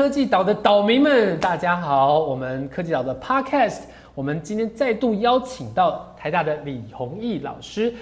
科技岛的岛民们，大家好！我们科技岛的 Podcast，我们今天再度邀请到台大的李弘毅老师。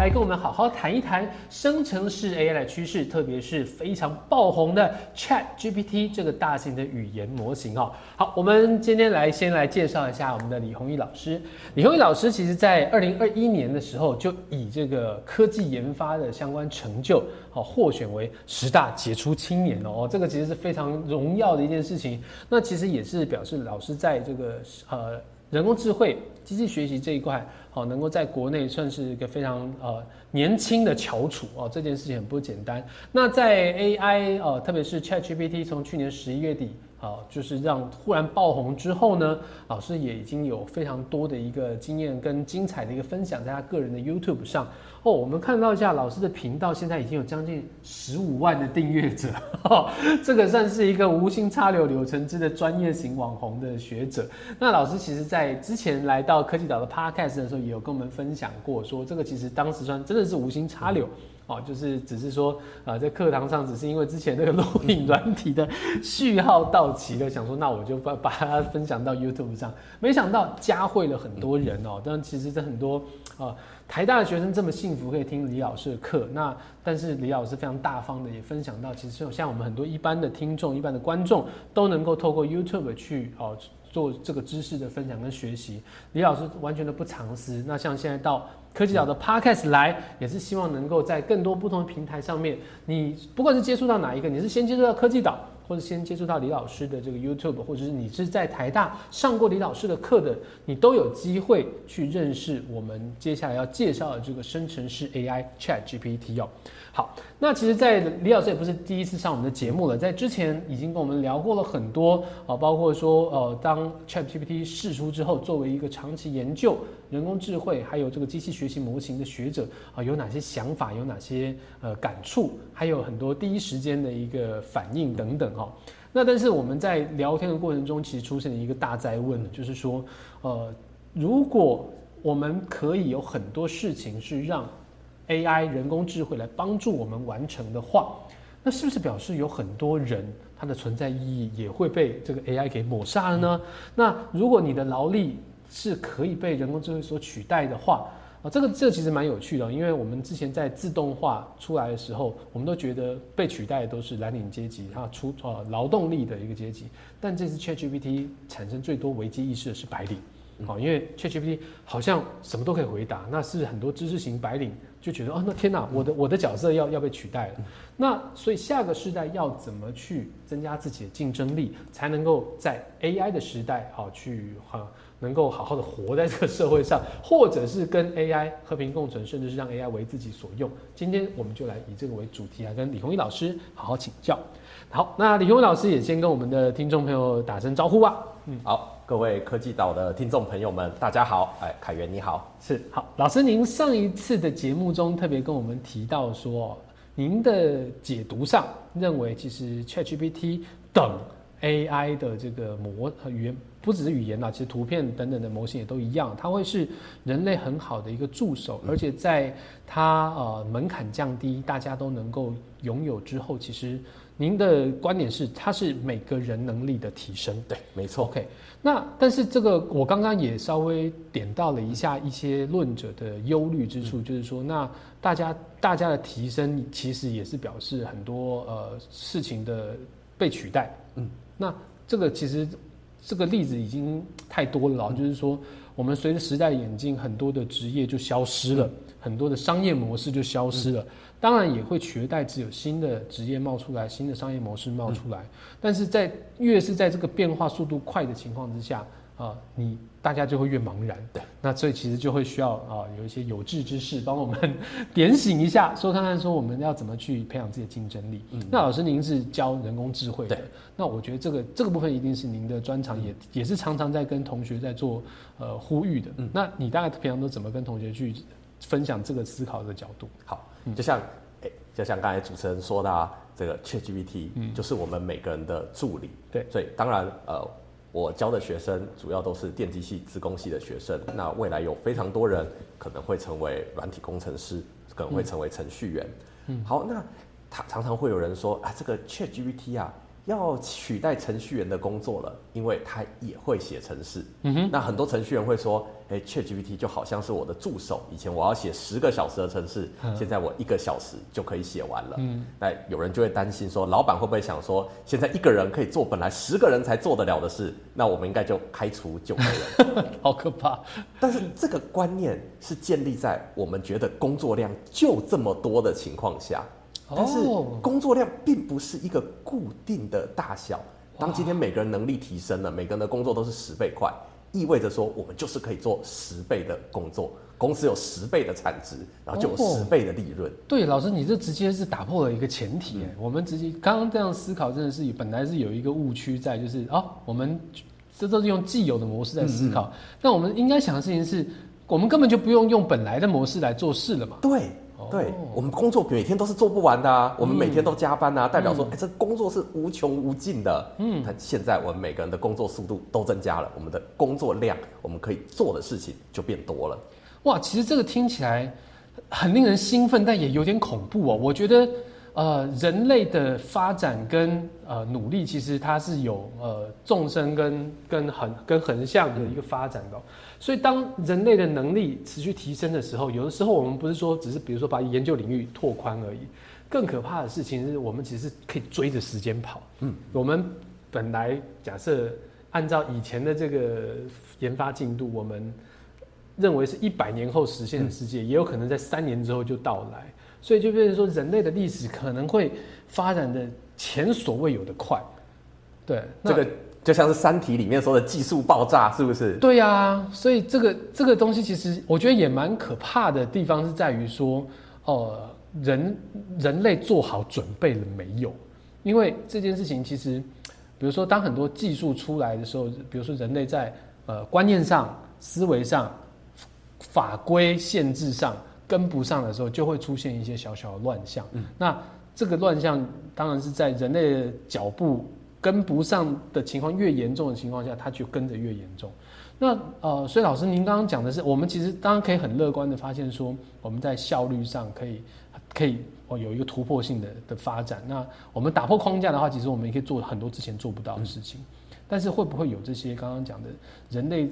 来跟我们好好谈一谈生成式 AI 的趋势，特别是非常爆红的 Chat GPT 这个大型的语言模型哦。好，我们今天来先来介绍一下我们的李宏毅老师。李宏毅老师其实在二零二一年的时候就以这个科技研发的相关成就，好获选为十大杰出青年哦。这个其实是非常荣耀的一件事情。那其实也是表示老师在这个呃人工智慧、机器学习这一块。好，能够在国内算是一个非常呃年轻的翘楚哦，这件事情很不简单。那在 AI 呃，特别是 ChatGPT 从去年十一月底啊，就是让忽然爆红之后呢，老师也已经有非常多的一个经验跟精彩的一个分享，在他个人的 YouTube 上。哦，我们看到一下老师的频道，现在已经有将近十五万的订阅者，这个算是一个无心插柳柳成枝的专业型网红的学者。那老师其实在之前来到科技岛的 Podcast 的时候，也有跟我们分享过，说这个其实当时算真的是无心插柳。哦，就是只是说，啊，在课堂上只是因为之前那个 录影软体的序号到期了，想说那我就把把它分享到 YouTube 上，没想到加会了很多人哦。但其实这很多啊，台大的学生这么幸福可以听李老师的课，那但是李老师非常大方的也分享到，其实像我们很多一般的听众、一般的观众都能够透过 YouTube 去哦。做这个知识的分享跟学习，李老师完全的不藏私。那像现在到科技岛的 Podcast 来，也是希望能够在更多不同的平台上面，你不管是接触到哪一个，你是先接触到科技岛。或者先接触到李老师的这个 YouTube，或者是你是在台大上过李老师的课的，你都有机会去认识我们接下来要介绍的这个生成式 AI Chat GPT 哦。好，那其实，在李老师也不是第一次上我们的节目了，在之前已经跟我们聊过了很多啊，包括说呃，当 Chat GPT 试出之后，作为一个长期研究人工智慧还有这个机器学习模型的学者啊，有哪些想法，有哪些呃感触，还有很多第一时间的一个反应等等。好，那但是我们在聊天的过程中，其实出现了一个大灾问，就是说，呃，如果我们可以有很多事情是让 AI 人工智慧来帮助我们完成的话，那是不是表示有很多人他的存在意义也会被这个 AI 给抹杀了呢？那如果你的劳力是可以被人工智慧所取代的话，啊，这个这其实蛮有趣的，因为我们之前在自动化出来的时候，我们都觉得被取代的都是蓝领阶级，啊出呃劳动力的一个阶级。但这次 ChatGPT 产生最多危机意识的是白领，好，因为 ChatGPT 好像什么都可以回答，那是很多知识型白领就觉得哦，那天哪，我的我的角色要要被取代了。那所以下个时代要怎么去增加自己的竞争力，才能够在 AI 的时代好去哈。能够好好的活在这个社会上，或者是跟 AI 和平共存，甚至是让 AI 为自己所用。今天我们就来以这个为主题，来跟李宏毅老师好好请教。好，那李宏毅老师也先跟我们的听众朋友打声招呼吧。嗯，好，各位科技岛的听众朋友们，大家好。哎，凯源你好，是好老师。您上一次的节目中特别跟我们提到说，您的解读上认为，其实 ChatGPT 等 AI 的这个模语言。不只是语言啦，其实图片等等的模型也都一样，它会是人类很好的一个助手，而且在它呃门槛降低，大家都能够拥有之后，其实您的观点是它是每个人能力的提升，对，没错。OK，那但是这个我刚刚也稍微点到了一下一些论者的忧虑之处，就是说，那大家大家的提升其实也是表示很多呃事情的被取代，嗯，那这个其实。这个例子已经太多了，就是说，我们随着时代演进，很多的职业就消失了，很多的商业模式就消失了。当然也会取而代之，有新的职业冒出来，新的商业模式冒出来。但是在越是在这个变化速度快的情况之下。啊，你大家就会越茫然。对，那所以其实就会需要啊，有一些有志之士帮我们点醒一下，说看看说我们要怎么去培养自己的竞争力。嗯，那老师您是教人工智慧的，那我觉得这个这个部分一定是您的专长，也也是常常在跟同学在做呃呼吁的。嗯，那你大概平常都怎么跟同学去分享这个思考的角度？好，就像哎，就像刚才主持人说的，啊，这个 ChatGPT 就是我们每个人的助理。对，所以当然呃。我教的学生主要都是电机系、资工系的学生。那未来有非常多人可能会成为软体工程师，可能会成为程序员。嗯，好，那他常常会有人说啊，这个 Chat GPT 啊。要取代程序员的工作了，因为他也会写程式。嗯哼，那很多程序员会说：“哎，ChatGPT 就好像是我的助手，以前我要写十个小时的程式，现在我一个小时就可以写完了。”嗯，那有人就会担心说，老板会不会想说，现在一个人可以做本来十个人才做得了的事，那我们应该就开除九个人？好可怕！但是这个观念是建立在我们觉得工作量就这么多的情况下。但是工作量并不是一个固定的大小。当今天每个人能力提升了，每个人的工作都是十倍快，意味着说我们就是可以做十倍的工作，公司有十倍的产值，然后就有十倍的利润。对，老师，你这直接是打破了一个前提。我们直接刚刚这样思考，真的是本来是有一个误区在，就是哦，我们这都是用既有的模式在思考。那我们应该想的事情是，我们根本就不用用本来的模式来做事了嘛？对。对我们工作每天都是做不完的啊，我们每天都加班啊，代表说，哎，这工作是无穷无尽的。嗯，但现在我们每个人的工作速度都增加了，我们的工作量，我们可以做的事情就变多了。哇，其实这个听起来很令人兴奋，但也有点恐怖哦。我觉得。呃，人类的发展跟呃努力，其实它是有呃纵深跟跟横跟横向的一个发展的。所以，当人类的能力持续提升的时候，有的时候我们不是说只是比如说把研究领域拓宽而已，更可怕的事情是我们其实可以追着时间跑。嗯，我们本来假设按照以前的这个研发进度，我们认为是一百年后实现的世界，也有可能在三年之后就到来。所以就变成说，人类的历史可能会发展的前所未有的快，对，这个就像是《三体》里面说的技术爆炸，是不是？对呀，所以这个这个东西其实我觉得也蛮可怕的地方是在于说，哦，人人类做好准备了没有？因为这件事情其实，比如说当很多技术出来的时候，比如说人类在呃观念上、思维上、法规限制上。跟不上的时候，就会出现一些小小的乱象。嗯，那这个乱象当然是在人类的脚步跟不上的情况越严重的情况下，它就跟着越严重。那呃，所以老师您刚刚讲的是，我们其实当然可以很乐观的发现说，我们在效率上可以可以哦有一个突破性的的发展。那我们打破框架的话，其实我们也可以做很多之前做不到的事情。但是会不会有这些刚刚讲的人类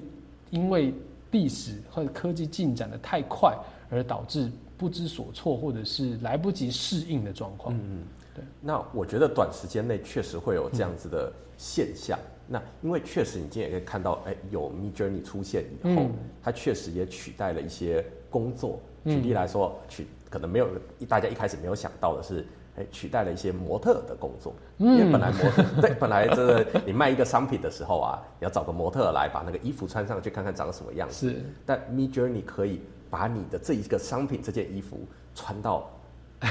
因为历史或者科技进展的太快？而导致不知所措，或者是来不及适应的状况。嗯嗯，对。那我觉得短时间内确实会有这样子的现象。那因为确实你今天也可以看到，哎，有 Mid Journey 出现以后，它确实也取代了一些工作。举例来说，取可能没有大家一开始没有想到的是，哎，取代了一些模特的工作。因为本来模特 对本来这个你卖一个商品的时候啊，你要找个模特来把那个衣服穿上去，看看长什么样子。是。但 Mid Journey 可以。把你的这一个商品、这件衣服穿到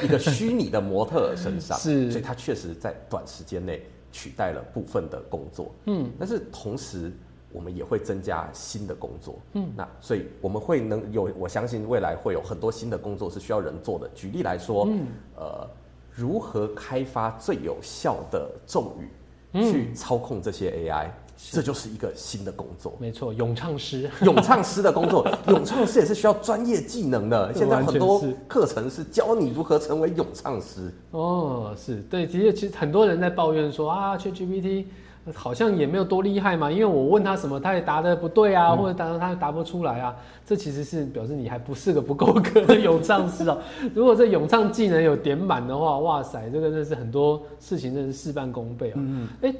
一个虚拟的模特身上，是，所以它确实在短时间内取代了部分的工作。嗯，但是同时我们也会增加新的工作。嗯，那所以我们会能有，我相信未来会有很多新的工作是需要人做的。举例来说，嗯，呃，如何开发最有效的咒语，去操控这些 AI。这就是一个新的工作，没错，咏唱师，咏唱师的工作，咏唱师也是需要专业技能的。现在很多课程是教你如何成为咏唱师。哦，是对，的确，其实很多人在抱怨说啊，ChatGPT 好像也没有多厉害嘛，因为我问他什么，他也答的不对啊，或者答他答不出来啊。这其实是表示你还不是个不够格的咏唱师哦。如果这咏唱技能有点满的话，哇塞，这个真是很多事情真是事半功倍啊。嗯，哎。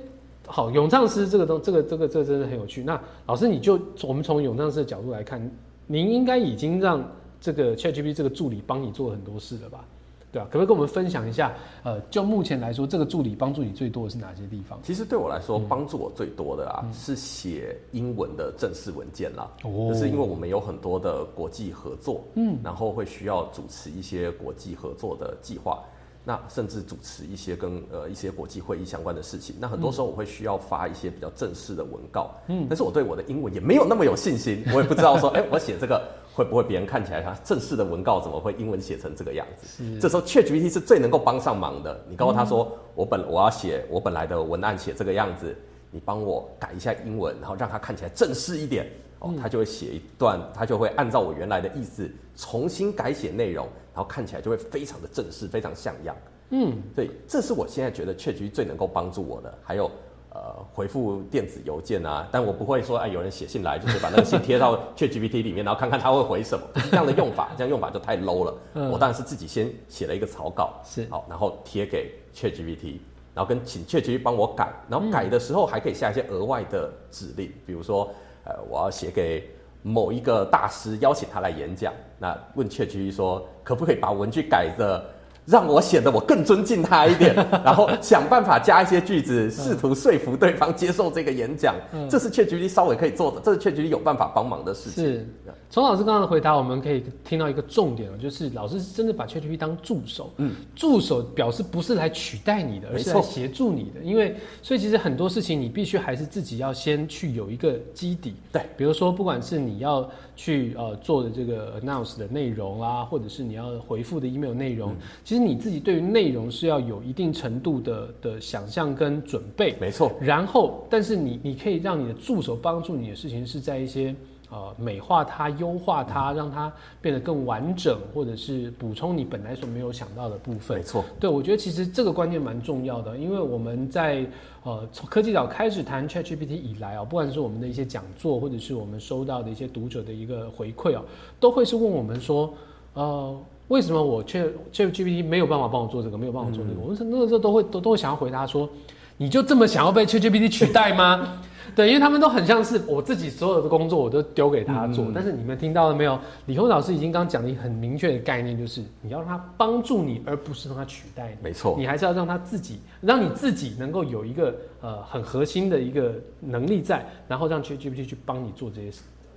好，咏唱师这个东，这个这个这个真的很有趣。那老师，你就我们从咏唱师的角度来看，您应该已经让这个 ChatGPT 这个助理帮你做了很多事了吧？对啊？可不可以跟我们分享一下？呃，就目前来说，这个助理帮助你最多的是哪些地方？其实对我来说，帮助我最多的啊，是写英文的正式文件啦。哦，就是因为我们有很多的国际合作，嗯，然后会需要主持一些国际合作的计划。那甚至主持一些跟呃一些国际会议相关的事情，那很多时候我会需要发一些比较正式的文告，嗯，但是我对我的英文也没有那么有信心，我也不知道说，哎，我写这个会不会别人看起来他正式的文告怎么会英文写成这个样子？这时候 ChatGPT 是最能够帮上忙的。你告诉他说，我本我要写我本来的文案写这个样子，你帮我改一下英文，然后让它看起来正式一点。哦，他就会写一段，他就会按照我原来的意思重新改写内容，然后看起来就会非常的正式，非常像样。嗯，对，这是我现在觉得 ChatGPT 最能够帮助我的。还有。呃，回复电子邮件啊，但我不会说，哎，有人写信来，就是把那个信贴到 ChatGPT 里面，然后看看他会回什么。这样的用法，这样用法就太 low 了。我当然是自己先写了一个草稿，是好，然后贴给 ChatGPT，然后跟请 ChatGPT 帮我改，然后改的时候还可以下一些额外的指令，比如说，呃，我要写给某一个大师，邀请他来演讲，那问阙局说，可不可以把文具改的。让我显得我更尊敬他一点，然后想办法加一些句子，试图说服对方接受这个演讲。这是 ChatGPT 稍微可以做的，这是 ChatGPT 有办法帮忙的事情。是，从老师刚刚的回答，我们可以听到一个重点了，就是老师是真的把 ChatGPT 当助手。嗯，助手表示不是来取代你的，而是来协助你的。因为，所以其实很多事情你必须还是自己要先去有一个基底。对，比如说，不管是你要去呃做的这个 announce 的内容啊，或者是你要回复的 email 内容，其实。你自己对于内容是要有一定程度的的想象跟准备，没错。然后，但是你你可以让你的助手帮助你的事情是在一些呃美化它、优化它，让它变得更完整，或者是补充你本来所没有想到的部分。没错。对，我觉得其实这个观念蛮重要的，因为我们在呃从科技岛开始谈 ChatGPT 以来啊，不管是我们的一些讲座，或者是我们收到的一些读者的一个回馈啊，都会是问我们说，呃。为什么我却却 GPT 没有办法帮我做这个，没有办法做这个？我们那个时候都会都都会想要回答说，你就这么想要被 ChatGPT 取代吗？对，因为他们都很像是我自己所有的工作我都丢给他做。但是你们听到了没有？李红老师已经刚讲了一个很明确的概念，就是你要让他帮助你，而不是让他取代你。没错，你还是要让他自己，让你自己能够有一个呃很核心的一个能力在，然后让 ChatGPT 去帮你做这些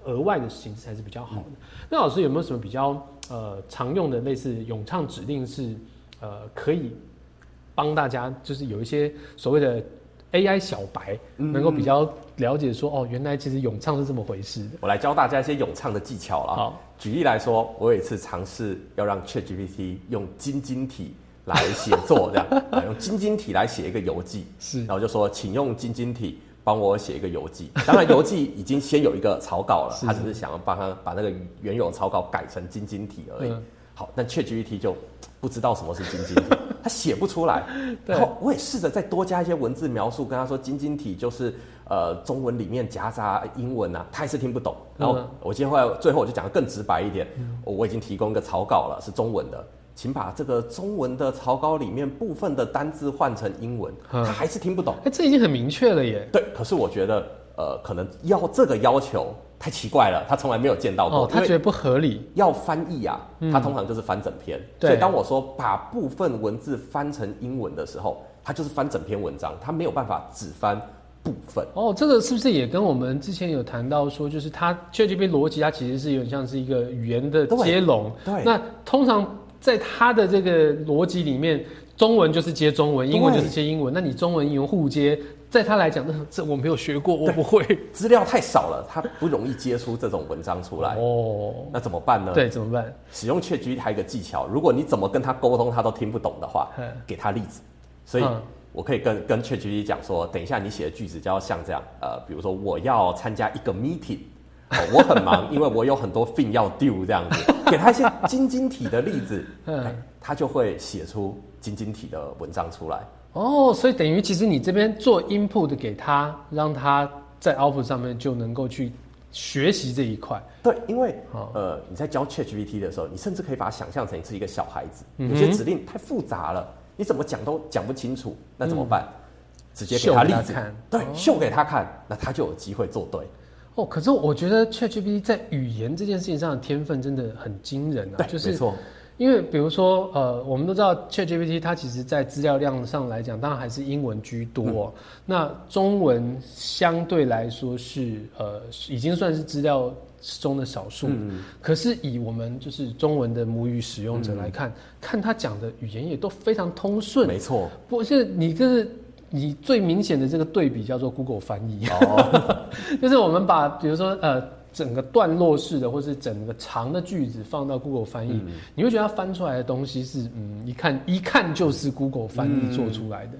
额外的事情，这才是比较好的。那老师有没有什么比较？呃，常用的类似咏唱指令是，呃，可以帮大家，就是有一些所谓的 AI 小白，能够比较了解说，哦，原来其实咏唱是这么回事的。我来教大家一些咏唱的技巧了。好，举例来说，我有一次尝试要让 ChatGPT 用晶晶体来写作，这样，用晶晶体来写一个游记，是，然后就说，请用晶晶体。帮我写一个游记，当然游记已经先有一个草稿了，他只是想要帮他把那个原有草稿改成晶晶体而已。好，但 ChatGPT 就不知道什么是晶晶体，他写不出来。然后我也试着再多加一些文字描述，跟他说晶晶体就是呃中文里面夹杂英文啊，他还是听不懂。然后我今天会最后我就讲的更直白一点，我已经提供一个草稿了，是中文的。请把这个中文的草稿里面部分的单字换成英文，他还是听不懂。哎，这已经很明确了耶。对，可是我觉得，呃，可能要这个要求太奇怪了，他从来没有见到过。哦，他觉得不合理。要翻译啊，他通常就是翻整篇。所以当我说把部分文字翻成英文的时候，他就是翻整篇文章，他没有办法只翻部分。哦，这个是不是也跟我们之前有谈到说，就是它 ChatGPT 逻辑，它其实是有点像是一个语言的接龙。对。那通常。在他的这个逻辑里面，中文就是接中文，英文就是接英文。那你中文英文互接，在他来讲，那 这我没有学过，我不会，资料太少了，他不容易接出这种文章出来。哦，那怎么办呢？对，怎么办？使用 ChatGPT 还有一个技巧，如果你怎么跟他沟通，他都听不懂的话，给他例子。所以我可以跟跟 ChatGPT 讲说，等一下你写的句子就要像这样，呃，比如说我要参加一个 meeting。我很忙，因为我有很多 thing 要 do 这样子，给他一些晶晶体的例子，嗯，他就会写出晶晶体的文章出来。哦，所以等于其实你这边做 input 给他，让他在 output 上面就能够去学习这一块。对，因为呃你在教 ChatGPT 的时候，你甚至可以把它想象成是一个小孩子，有些指令太复杂了，你怎么讲都讲不清楚，那怎么办？直接给他例子，对，秀给他看，那他就有机会做对。哦，可是我觉得 ChatGPT 在语言这件事情上的天分真的很惊人啊！就是，没错。因为比如说，呃，我们都知道 ChatGPT 它其实在资料量上来讲，当然还是英文居多。那中文相对来说是呃，已经算是资料中的少数。嗯。可是以我们就是中文的母语使用者来看，看他讲的语言也都非常通顺。没错。不是你就是。你最明显的这个对比叫做 Google 翻译，哦、就是我们把比如说呃整个段落式的或是整个长的句子放到 Google 翻译，你会觉得它翻出来的东西是嗯一看一看就是 Google 翻译做出来的。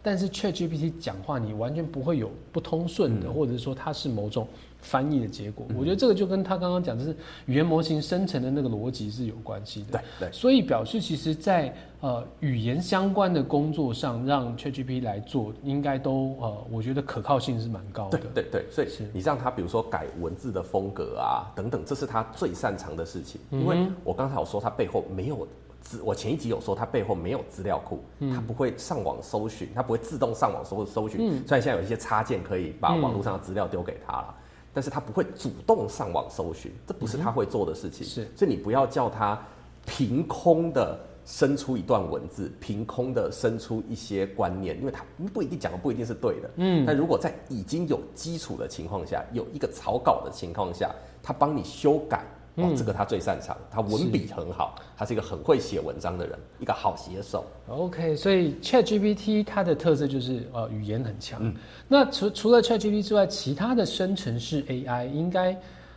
但是 ChatGPT 讲话你完全不会有不通顺的，或者说它是某种翻译的结果。我觉得这个就跟他刚刚讲，就是语言模型生成的那个逻辑是有关系的。对对，所以表示其实，在呃语言相关的工作上，让 ChatGPT 来做，应该都呃，我觉得可靠性是蛮高的。对对对，所以你让他比如说改文字的风格啊等等，这是他最擅长的事情。因为我刚才有说他背后没有。资我前一集有说，它背后没有资料库，它不会上网搜寻，它不会自动上网搜搜寻。虽然现在有一些插件可以把网络上的资料丢给它了，但是他不会主动上网搜寻，这不是他会做的事情。是，所以你不要叫他凭空的生出一段文字，凭空的生出一些观念，因为他不一定讲的不一定是对的。嗯，但如果在已经有基础的情况下，有一个草稿的情况下，他帮你修改。哦，这个他最擅长，他文笔很好，他是一个很会写文章的人，一个好写手。OK，所以 ChatGPT 它的特色就是呃语言很强。那除除了 ChatGPT 之外，其他的生成式 AI 应该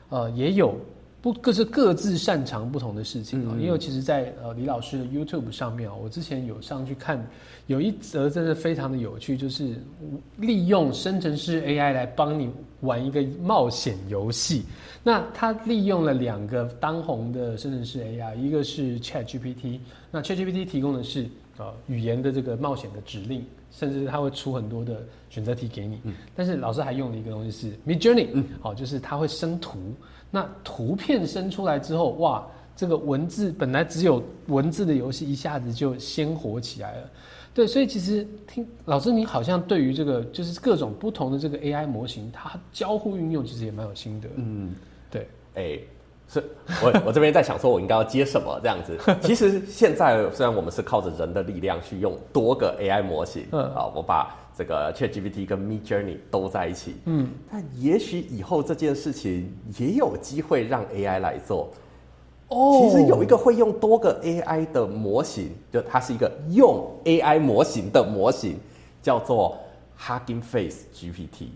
呃也有不各是各自擅长不同的事情啊。因为其实，在呃李老师的 YouTube 上面啊，我之前有上去看，有一则真的非常的有趣，就是利用生成式 AI 来帮你玩一个冒险游戏。那它利用了两个当红的生成式 AI，一个是 Chat GPT，那 Chat GPT 提供的是呃语言的这个冒险的指令，甚至它会出很多的选择题给你。嗯。但是老师还用了一个东西是 Mid Journey，嗯，好，就是它会生图。那图片生出来之后，哇，这个文字本来只有文字的游戏，一下子就鲜活起来了。对，所以其实听老师，你好像对于这个就是各种不同的这个 AI 模型，它交互运用其实也蛮有心得。嗯。对，哎，是我我这边在想说，我应该要接什么这样子。其实现在虽然我们是靠着人的力量去用多个 AI 模型，嗯啊，我把这个 ChatGPT 跟 Mid Journey 都在一起，嗯，但也许以后这件事情也有机会让 AI 来做。哦，其实有一个会用多个 AI 的模型，就它是一个用 AI 模型的模型，叫做 Hugging Face GPT。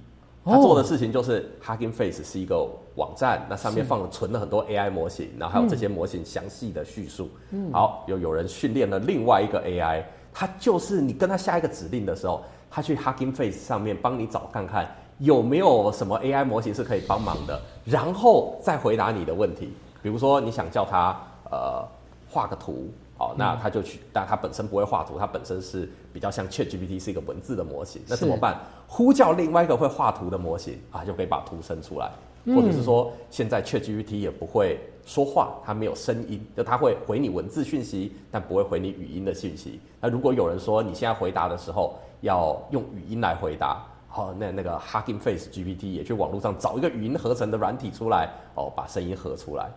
他做的事情就是 Hugging Face 是一个网站，那上面放了存了很多 AI 模型，然后还有这些模型详细的叙述。嗯好，有有人训练了另外一个 AI，它就是你跟他下一个指令的时候，他去 Hugging Face 上面帮你找看看有没有什么 AI 模型是可以帮忙的，然后再回答你的问题。比如说你想叫他呃画个图。好，那他就去，但他本身不会画图，他本身是比较像 Chat GPT 是一个文字的模型，那怎么办？呼叫另外一个会画图的模型啊，就可以把图生出来，或者是说现在 Chat GPT 也不会说话，它没有声音，就它会回你文字讯息，但不会回你语音的讯息。那如果有人说你现在回答的时候要用语音来回答，好，那那个 Hugging Face GPT 也去网络上找一个语音合成的软体出来，哦，把声音合出来，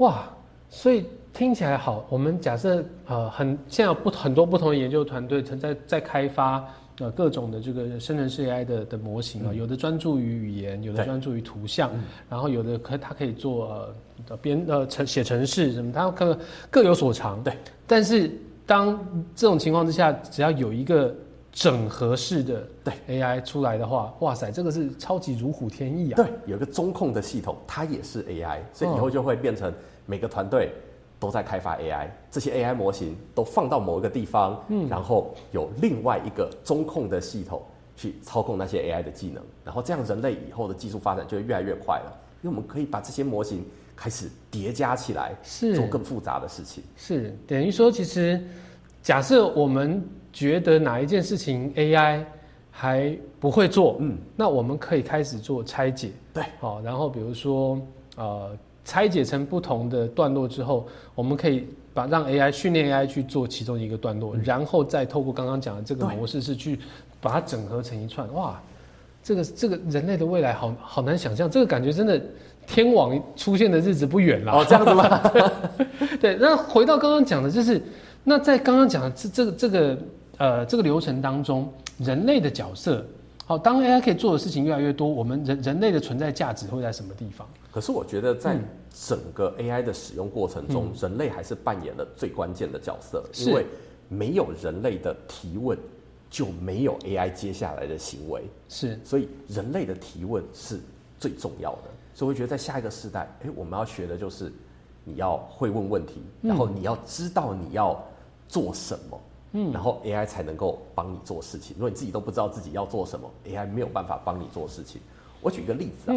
哇，所以。听起来好，我们假设呃很现在有不很多不同的研究团队正在在开发呃各种的这个生成式 AI 的的模型啊，有的专注于语言，有的专注于图像，然后有的可它可以做呃编呃程写程式什么，它各各有所长。对，但是当这种情况之下，只要有一个整合式的对 AI 出来的话，哇塞，这个是超级如虎添翼啊！对，有一个中控的系统，它也是 AI，所以以后就会变成每个团队。都在开发 AI，这些 AI 模型都放到某一个地方，嗯，然后有另外一个中控的系统去操控那些 AI 的技能，然后这样人类以后的技术发展就会越来越快了，因为我们可以把这些模型开始叠加起来，是做更复杂的事情。是等于说，其实假设我们觉得哪一件事情 AI 还不会做，嗯，那我们可以开始做拆解，对，好，然后比如说呃。拆解成不同的段落之后，我们可以把让 AI 训练 AI 去做其中一个段落，然后再透过刚刚讲的这个模式，是去把它整合成一串。哇，这个这个人类的未来好好难想象，这个感觉真的天网出现的日子不远了。哦，这样子吗？对。那回到刚刚讲的，就是那在刚刚讲的这这个这个呃这个流程当中，人类的角色。好，当 AI 可以做的事情越来越多，我们人人类的存在价值会在什么地方？可是我觉得，在整个 AI 的使用过程中，人类还是扮演了最关键的角色，因为没有人类的提问，就没有 AI 接下来的行为。是，所以人类的提问是最重要的。所以我觉得，在下一个时代，哎，我们要学的就是你要会问问题，然后你要知道你要做什么。嗯，然后 AI 才能够帮你做事情。如果你自己都不知道自己要做什么，AI 没有办法帮你做事情。我举一个例子啊，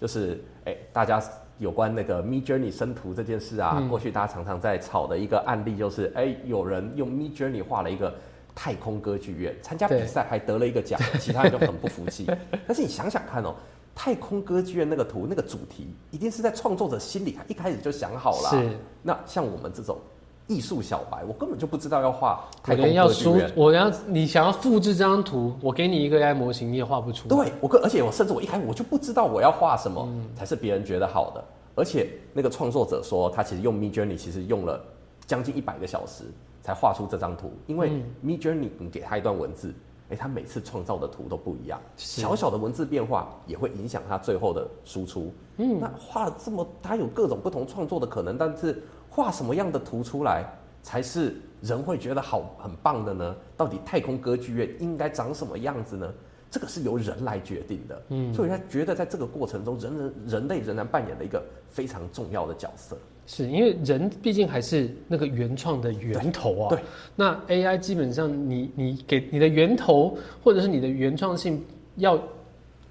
就是哎，大家有关那个 Me Journey 生图这件事啊，过去大家常常在吵的一个案例，就是哎，有人用 Me Journey 画了一个太空歌剧院，参加比赛还得了一个奖，其他人就很不服气。但是你想想看哦。太空歌剧院那个图那个主题，一定是在创作者心里一开始就想好了。是。那像我们这种艺术小白，我根本就不知道要画太空歌剧院。我要你想要复制这张图，我给你一个 AI 模型，你也画不出。对，我而且我甚至我一开始我就不知道我要画什么才是别人觉得好的。而且那个创作者说，他其实用 Mid Journey 其实用了将近一百个小时才画出这张图，因为 Mid Journey 你给他一段文字。哎，他每次创造的图都不一样，小小的文字变化也会影响他最后的输出。嗯，那画了这么，他有各种不同创作的可能，但是画什么样的图出来才是人会觉得好很棒的呢？到底太空歌剧院应该长什么样子呢？这个是由人来决定的。嗯，所以他觉得在这个过程中，人人人类仍然扮演了一个非常重要的角色。是因为人毕竟还是那个原创的源头啊。对。那 AI 基本上，你你给你的源头或者是你的原创性要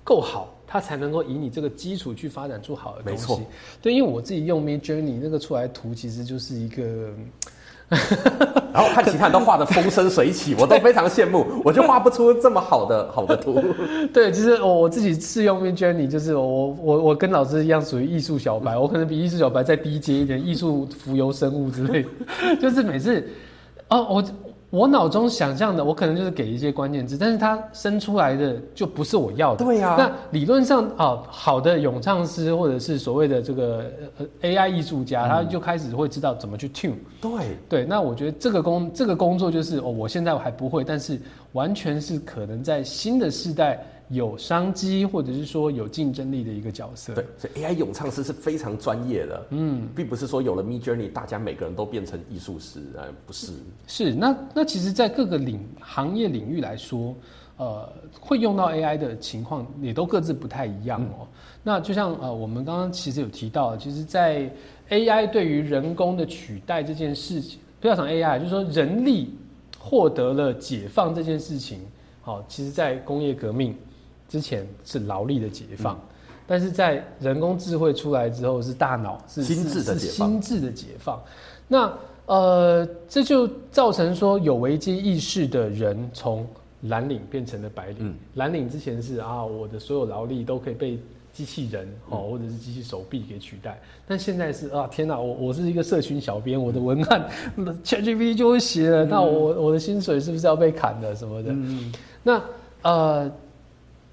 够好，它才能够以你这个基础去发展出好的东西。没错。对，因为我自己用 Mid Journey 那个出来图，其实就是一个。然后看其他人都画的风生水起，我都非常羡慕，我就画不出这么好的好的图。对，其实我我自己试用 Mid Journey，就是我我我跟老师一样属于艺术小白，我可能比艺术小白再低阶一点，艺术浮游生物之类，就是每次，哦我。我脑中想象的，我可能就是给一些关键字，但是它生出来的就不是我要的。对呀。那理论上啊，好的咏唱师或者是所谓的这个呃 AI 艺术家，他就开始会知道怎么去 tune。对。对，那我觉得这个工这个工作就是哦，我现在我还不会，但是完全是可能在新的世代。有商机，或者是说有竞争力的一个角色。对，所以 AI 咏唱师是非常专业的。嗯，并不是说有了 Me Journey，大家每个人都变成艺术师，呃，不是。是，那那其实，在各个领行业领域来说，呃，会用到 AI 的情况也都各自不太一样哦。那就像呃，我们刚刚其实有提到，其实，在 AI 对于人工的取代这件事情，不要讲 AI，就是说人力获得了解放这件事情，好，其实，在工业革命。之前是劳力的解放，但是在人工智慧出来之后，是大脑是心智的解放。心智的解放，那呃，这就造成说有危机意识的人从蓝领变成了白领。蓝领之前是啊，我的所有劳力都可以被机器人哦，或者是机器手臂给取代。但现在是啊，天哪，我我是一个社群小编，我的文案 ChatGPT 就会写了，那我我的薪水是不是要被砍了什么的？那呃。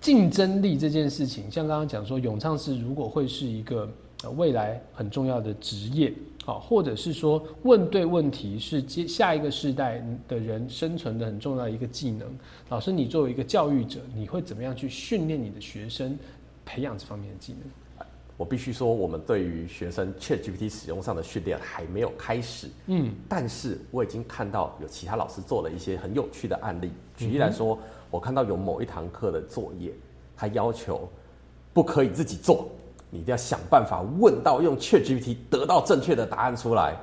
竞争力这件事情，像刚刚讲说，咏唱师如果会是一个未来很重要的职业，好，或者是说问对问题是接下一个世代的人生存的很重要的一个技能。老师，你作为一个教育者，你会怎么样去训练你的学生，培养这方面的技能？我必须说，我们对于学生 ChatGPT 使用上的训练还没有开始。嗯，但是我已经看到有其他老师做了一些很有趣的案例。举例来说。我看到有某一堂课的作业，他要求不可以自己做，你一定要想办法问到用 ChatGPT 得到正确的答案出来。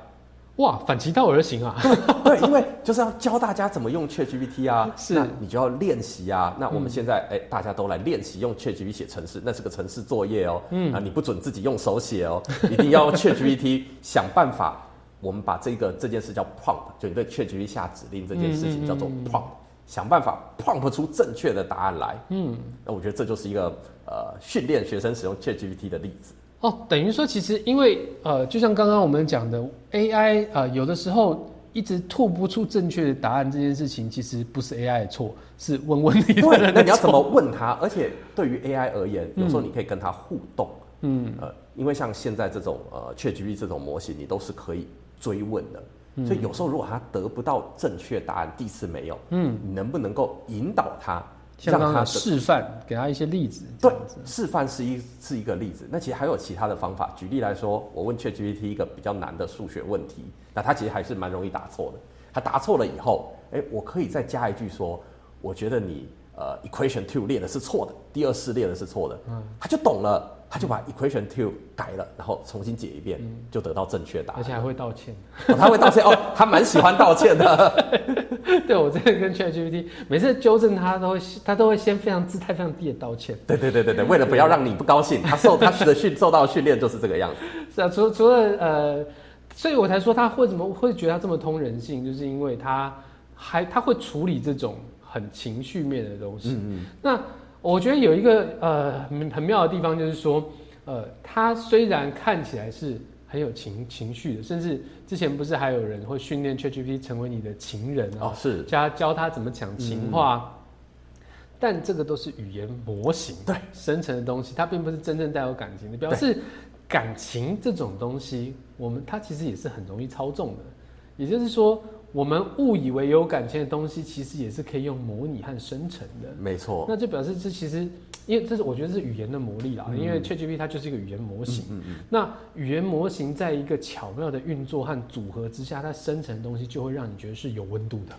哇，反其道而行啊！对，因为就是要教大家怎么用 ChatGPT 啊，是，你就要练习啊。那我们现在哎，大家都来练习用 ChatGPT 写程式，那是个程式作业哦。嗯，啊，你不准自己用手写哦，一定要用 ChatGPT 想办法。我们把这个这件事叫 prompt，就你对 ChatGPT 下指令这件事情叫做 prompt。想办法 prompt 出正确的答案来。嗯，那我觉得这就是一个呃训练学生使用 ChatGPT 的例子。哦，等于说其实因为呃，就像刚刚我们讲的 AI 呃，有的时候一直吐不出正确的答案这件事情，其实不是 AI 的错，是问问题的人。那你要怎么问他？而且对于 AI 而言，有时候你可以跟他互动。嗯，呃，因为像现在这种呃 ChatGPT 这种模型，你都是可以追问的。所以有时候如果他得不到正确答案，第一次没有，嗯，你能不能够引导他，让他示范，给他一些例子？对，示范是一是一个例子。那其实还有其他的方法。举例来说，我问 ChatGPT 一个比较难的数学问题，那他其实还是蛮容易答错的。他答错了以后，哎，我可以再加一句说，我觉得你呃 Equation Two 列的是错的，第二式列的是错的，嗯，他就懂了。他就把 equation two 改了，然后重新解一遍，就得到正确答案，而且还会道歉。他会道歉哦，他蛮喜欢道歉的。对，我真的跟 ChatGPT 每次纠正他，都会他都会先非常姿态非常低的道歉。对对对对对，为了不要让你不高兴，他受他的训受到训练就是这个样子。是啊，除除了呃，所以我才说他为什么会觉得他这么通人性，就是因为他还他会处理这种很情绪面的东西。嗯嗯。那我觉得有一个呃很很妙的地方，就是说，呃，他虽然看起来是很有情情绪的，甚至之前不是还有人会训练 ChatGPT 成为你的情人啊？哦，是教教他怎么讲情话，但这个都是语言模型对生成的东西，它并不是真正带有感情的。表示感情这种东西，我们它其实也是很容易操纵的，也就是说。我们误以为有感情的东西，其实也是可以用模拟和生成的。没错，那就表示这其实，因为这是我觉得是语言的魔力啦。因为 ChatGPT 它就是一个语言模型。嗯嗯。那语言模型在一个巧妙的运作和组合之下，它生成的东西就会让你觉得是有温度的。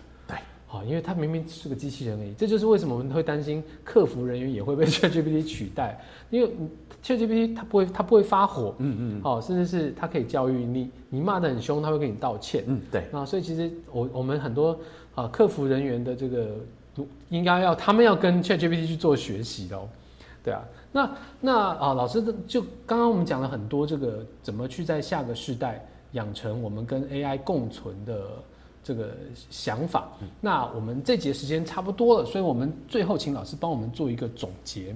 对。好，因为它明明是个机器人而已。这就是为什么我们会担心客服人员也会被 ChatGPT 取代，因为。ChatGPT 它不会，它不会发火，嗯嗯，哦，甚至是它可以教育你，你骂得很凶，它会跟你道歉，嗯，对，那，所以其实我我们很多啊客服人员的这个应该要他们要跟 ChatGPT 去做学习的，哦，对啊，那那啊老师就刚刚我们讲了很多这个怎么去在下个世代养成我们跟 AI 共存的这个想法，那我们这节时间差不多了，所以我们最后请老师帮我们做一个总结。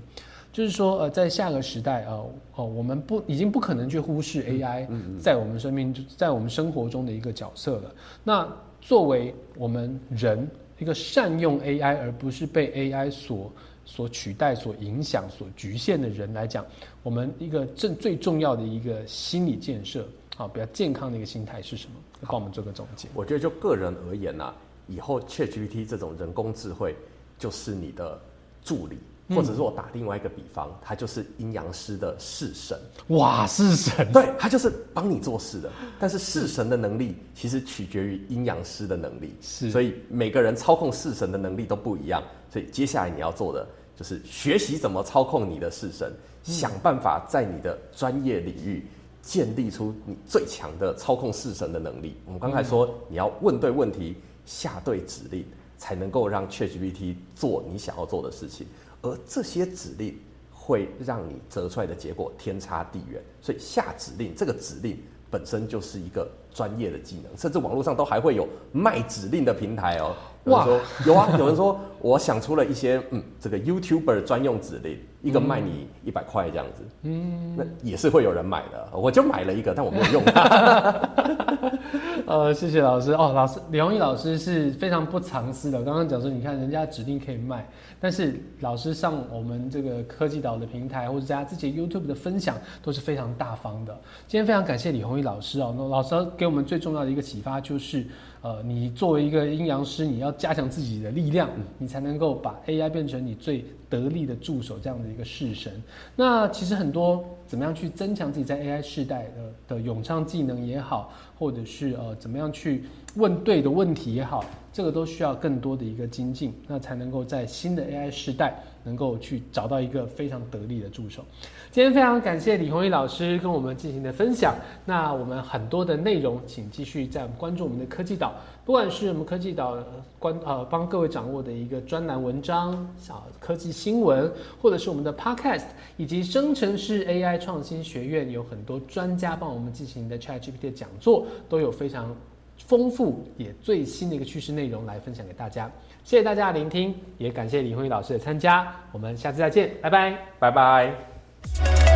就是说，呃，在下个时代，呃，哦，我们不已经不可能去忽视 AI 在我们生命、在我们生活中的一个角色了。那作为我们人一个善用 AI 而不是被 AI 所所取代、所影响、所局限的人来讲，我们一个正最重要的一个心理建设，啊，比较健康的一个心态是什么？帮我们做个总结。我觉得就个人而言呐，以后 ChatGPT 这种人工智慧就是你的助理。或者说我打另外一个比方，他就是阴阳师的式神。哇，式神！对他就是帮你做事的。但是式神的能力其实取决于阴阳师的能力，是。所以每个人操控式神的能力都不一样。所以接下来你要做的就是学习怎么操控你的式神，想办法在你的专业领域建立出你最强的操控式神的能力。我们刚才说你要问对问题，下对指令，才能够让 ChatGPT 做你想要做的事情。而这些指令会让你得出来的结果天差地远，所以下指令这个指令本身就是一个专业的技能，甚至网络上都还会有卖指令的平台哦。哇，有啊，有人说我想出了一些嗯，这个 YouTuber 专用指令。一个卖你一百块这样子，嗯，那也是会有人买的。我就买了一个，但我没有用。呃，谢谢老师哦，老师李宏毅老师是非常不藏私的。刚刚讲说，你看人家指定可以卖，但是老师上我们这个科技岛的平台，或者在自己 YouTube 的分享都是非常大方的。今天非常感谢李宏毅老师哦，那老师给给我们最重要的一个启发就是。呃，你作为一个阴阳师，你要加强自己的力量，你才能够把 AI 变成你最得力的助手，这样的一个式神。那其实很多怎么样去增强自己在 AI 时代的的咏唱技能也好，或者是呃怎么样去问对的问题也好，这个都需要更多的一个精进，那才能够在新的 AI 时代能够去找到一个非常得力的助手。今天非常感谢李宏毅老师跟我们进行的分享。那我们很多的内容，请继续在关注我们的科技岛，不管是我们科技岛关呃帮各位掌握的一个专栏文章小科技新闻，或者是我们的 Podcast，以及生成式 AI 创新学院有很多专家帮我们进行的 ChatGPT 讲座，都有非常丰富也最新的一个趋势内容来分享给大家。谢谢大家的聆听，也感谢李宏毅老师的参加。我们下次再见，拜拜，拜拜。